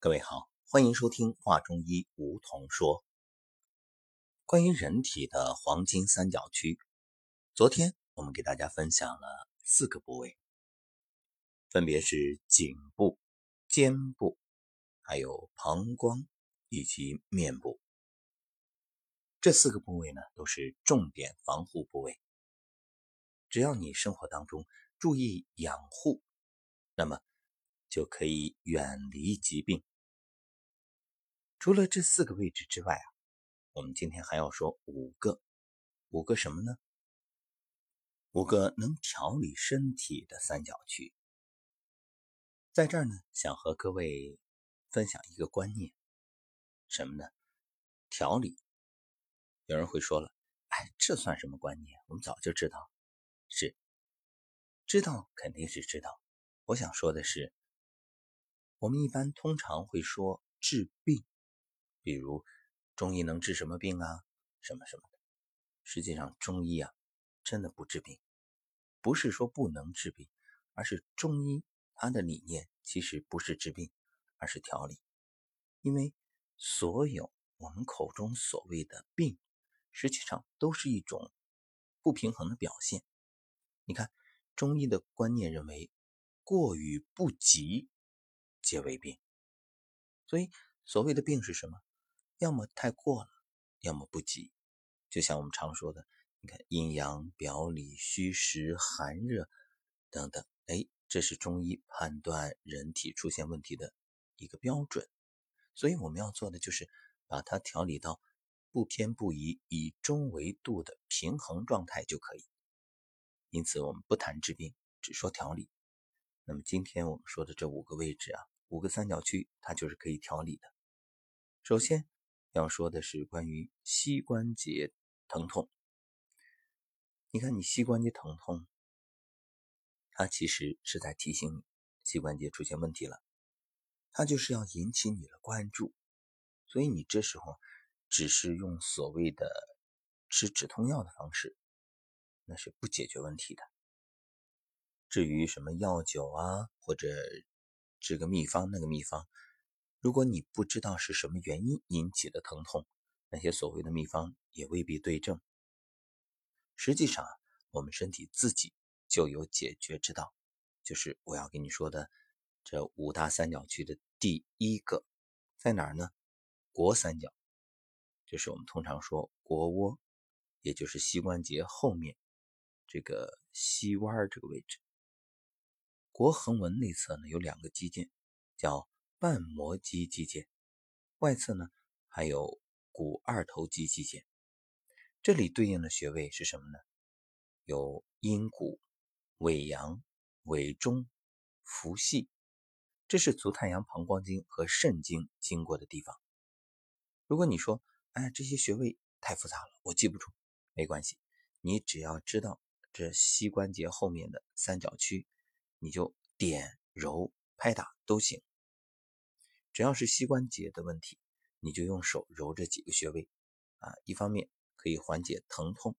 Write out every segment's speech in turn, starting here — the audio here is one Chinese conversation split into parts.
各位好，欢迎收听《话中医》，梧桐说。关于人体的黄金三角区，昨天我们给大家分享了四个部位，分别是颈部、肩部，还有膀胱以及面部。这四个部位呢，都是重点防护部位。只要你生活当中注意养护，那么就可以远离疾病。除了这四个位置之外啊，我们今天还要说五个，五个什么呢？五个能调理身体的三角区。在这儿呢，想和各位分享一个观念，什么呢？调理。有人会说了，哎，这算什么观念？我们早就知道，是知道肯定是知道。我想说的是，我们一般通常会说治病。比如，中医能治什么病啊？什么什么的。实际上，中医啊，真的不治病，不是说不能治病，而是中医它的理念其实不是治病，而是调理。因为所有我们口中所谓的病，实际上都是一种不平衡的表现。你看，中医的观念认为，过与不及皆为病。所以，所谓的病是什么？要么太过了，要么不及。就像我们常说的，你看阴阳、表里、虚实、寒热等等，哎，这是中医判断人体出现问题的一个标准。所以我们要做的就是把它调理到不偏不倚、以中为度的平衡状态就可以。因此，我们不谈治病，只说调理。那么今天我们说的这五个位置啊，五个三角区，它就是可以调理的。首先。要说的是关于膝关节疼痛。你看，你膝关节疼痛，它其实是在提醒你膝关节出现问题了，它就是要引起你的关注。所以你这时候只是用所谓的吃止痛药的方式，那是不解决问题的。至于什么药酒啊，或者这个秘方那个秘方。如果你不知道是什么原因引起的疼痛，那些所谓的秘方也未必对症。实际上，我们身体自己就有解决之道，就是我要跟你说的这五大三角区的第一个在哪儿呢？腘三角，就是我们通常说腘窝，也就是膝关节后面这个膝弯这个位置。腘横纹内侧呢有两个肌腱，叫。半膜肌肌腱外侧呢，还有股二头肌肌腱，这里对应的穴位是什么呢？有阴谷、尾阳、尾中、伏系，这是足太阳膀胱经和肾经经过的地方。如果你说，哎，这些穴位太复杂了，我记不住，没关系，你只要知道这膝关节后面的三角区，你就点、揉、拍打都行。只要是膝关节的问题，你就用手揉这几个穴位，啊，一方面可以缓解疼痛，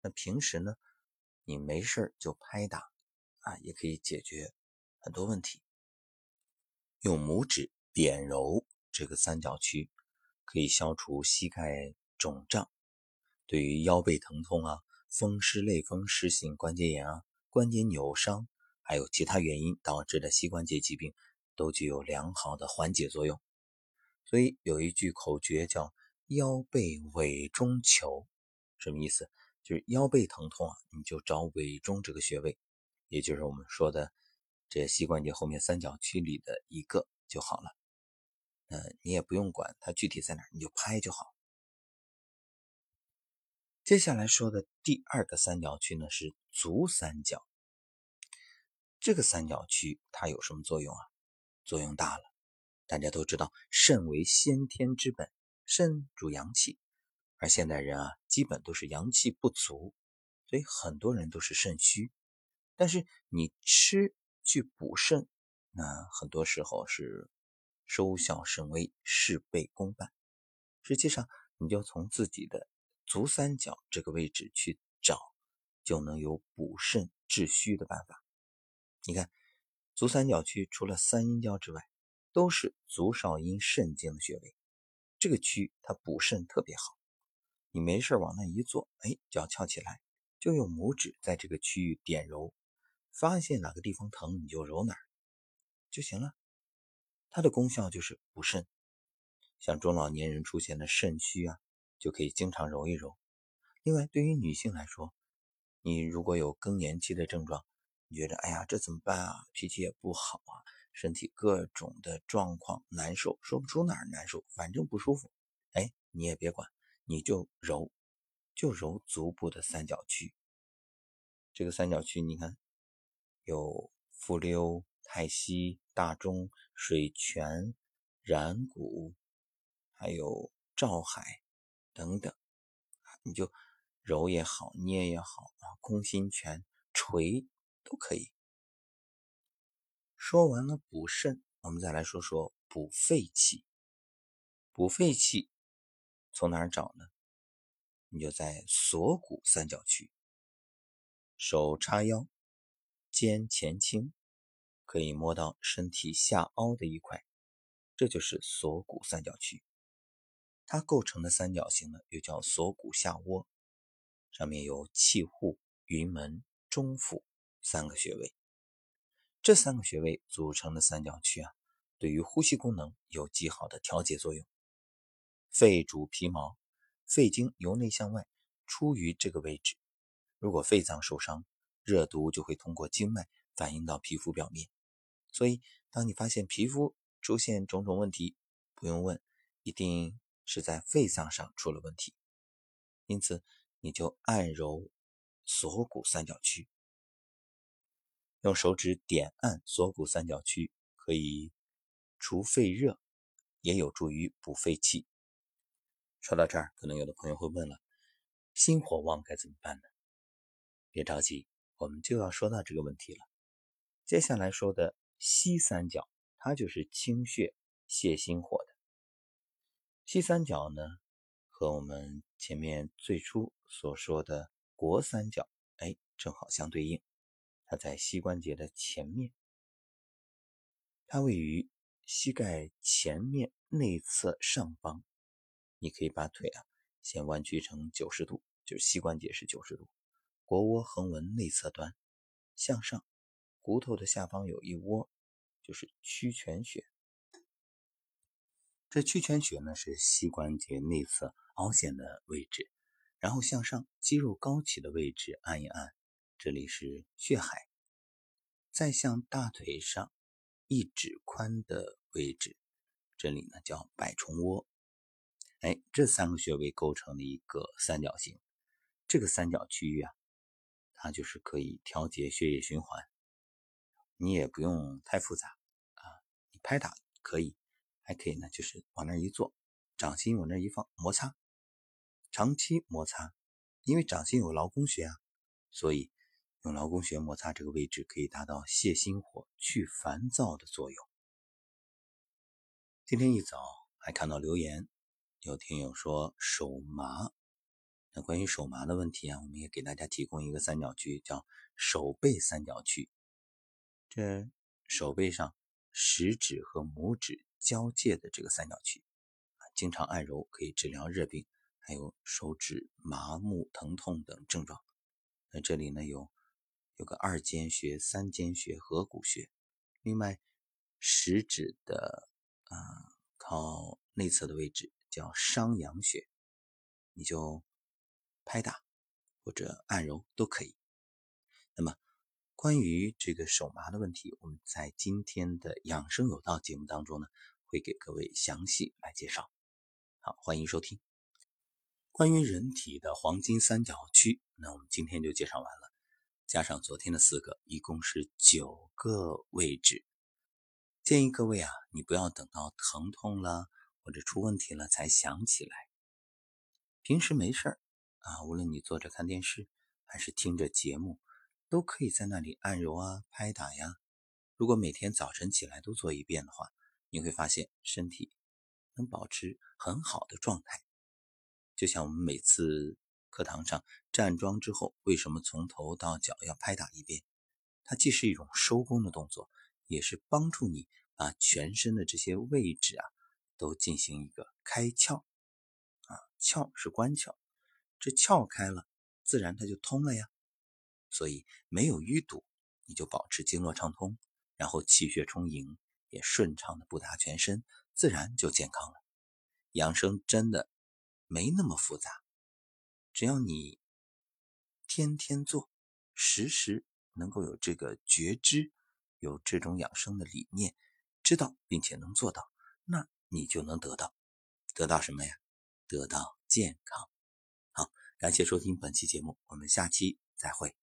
那平时呢，你没事就拍打，啊，也可以解决很多问题。用拇指点揉这个三角区，可以消除膝盖肿胀。对于腰背疼痛啊、风湿类风湿性关节炎啊、关节扭伤，还有其他原因导致的膝关节疾病。都具有良好的缓解作用，所以有一句口诀叫“腰背尾中求”，什么意思？就是腰背疼痛啊，你就找尾中这个穴位，也就是我们说的这膝关节后面三角区里的一个就好了。呃，你也不用管它具体在哪，你就拍就好。接下来说的第二个三角区呢是足三角，这个三角区它有什么作用啊？作用大了，大家都知道，肾为先天之本，肾主阳气，而现代人啊，基本都是阳气不足，所以很多人都是肾虚。但是你吃去补肾，那很多时候是收效甚微，事倍功半。实际上，你就从自己的足三角这个位置去找，就能有补肾治虚的办法。你看。足三角区除了三阴交之外，都是足少阴肾经的穴位，这个区它补肾特别好。你没事往那一坐，哎，脚翘起来，就用拇指在这个区域点揉，发现哪个地方疼你就揉哪儿就行了。它的功效就是补肾，像中老年人出现的肾虚啊，就可以经常揉一揉。另外，对于女性来说，你如果有更年期的症状，你觉得哎呀这怎么办啊？脾气也不好啊，身体各种的状况难受，说不出哪儿难受，反正不舒服。哎，你也别管，你就揉，就揉足部的三角区。这个三角区，你看有复溜、太溪、大钟。水泉、然谷，还有照海等等，你就揉也好，捏也好啊，空心拳、捶都可以。说完了补肾，我们再来说说补肺气。补肺气从哪儿找呢？你就在锁骨三角区，手叉腰，肩前倾。可以摸到身体下凹的一块，这就是锁骨三角区。它构成的三角形呢，又叫锁骨下窝，上面有气户、云门、中府三个穴位。这三个穴位组成的三角区啊，对于呼吸功能有极好的调节作用。肺主皮毛，肺经由内向外出于这个位置。如果肺脏受伤，热毒就会通过经脉反映到皮肤表面。所以，当你发现皮肤出现种种问题，不用问，一定是在肺脏上出了问题。因此，你就按揉锁骨三角区，用手指点按锁骨三角区，可以除肺热，也有助于补肺气。说到这儿，可能有的朋友会问了：心火旺该怎么办呢？别着急，我们就要说到这个问题了。接下来说的。西三角，它就是清血泻心火的。西三角呢，和我们前面最初所说的国三角，哎，正好相对应。它在膝关节的前面，它位于膝盖前面内侧上方。你可以把腿啊，先弯曲成九十度，就是膝关节是九十度，腘窝横纹内侧端向上。骨头的下方有一窝，就是曲泉穴。这曲泉穴呢是膝关节内侧凹陷的位置，然后向上肌肉高起的位置按一按，这里是血海。再向大腿上一指宽的位置，这里呢叫百虫窝。哎，这三个穴位构成了一个三角形。这个三角区域啊，它就是可以调节血液循环。你也不用太复杂啊，你拍打可以，还可以呢，就是往那一坐，掌心往那一放，摩擦，长期摩擦，因为掌心有劳宫穴啊，所以用劳宫穴摩擦这个位置，可以达到泻心火、去烦躁的作用。今天一早还看到留言，有听友说手麻，那关于手麻的问题啊，我们也给大家提供一个三角区，叫手背三角区。这手背上食指和拇指交界的这个三角区啊，经常按揉可以治疗热病，还有手指麻木、疼痛等症状。那这里呢有有个二间穴、三间穴、合谷穴。另外，食指的啊靠内侧的位置叫商阳穴，你就拍打或者按揉都可以。那么。关于这个手麻的问题，我们在今天的养生有道节目当中呢，会给各位详细来介绍。好，欢迎收听。关于人体的黄金三角区，那我们今天就介绍完了，加上昨天的四个，一共是九个位置。建议各位啊，你不要等到疼痛了或者出问题了才想起来，平时没事儿啊，无论你坐着看电视还是听着节目。都可以在那里按揉啊、拍打呀。如果每天早晨起来都做一遍的话，你会发现身体能保持很好的状态。就像我们每次课堂上站桩之后，为什么从头到脚要拍打一遍？它既是一种收功的动作，也是帮助你把全身的这些位置啊都进行一个开窍啊，窍是关窍，这窍开了，自然它就通了呀。所以没有淤堵，你就保持经络畅通，然后气血充盈，也顺畅的布达全身，自然就健康了。养生真的没那么复杂，只要你天天做，时时能够有这个觉知，有这种养生的理念，知道并且能做到，那你就能得到，得到什么呀？得到健康。好，感谢收听本期节目，我们下期再会。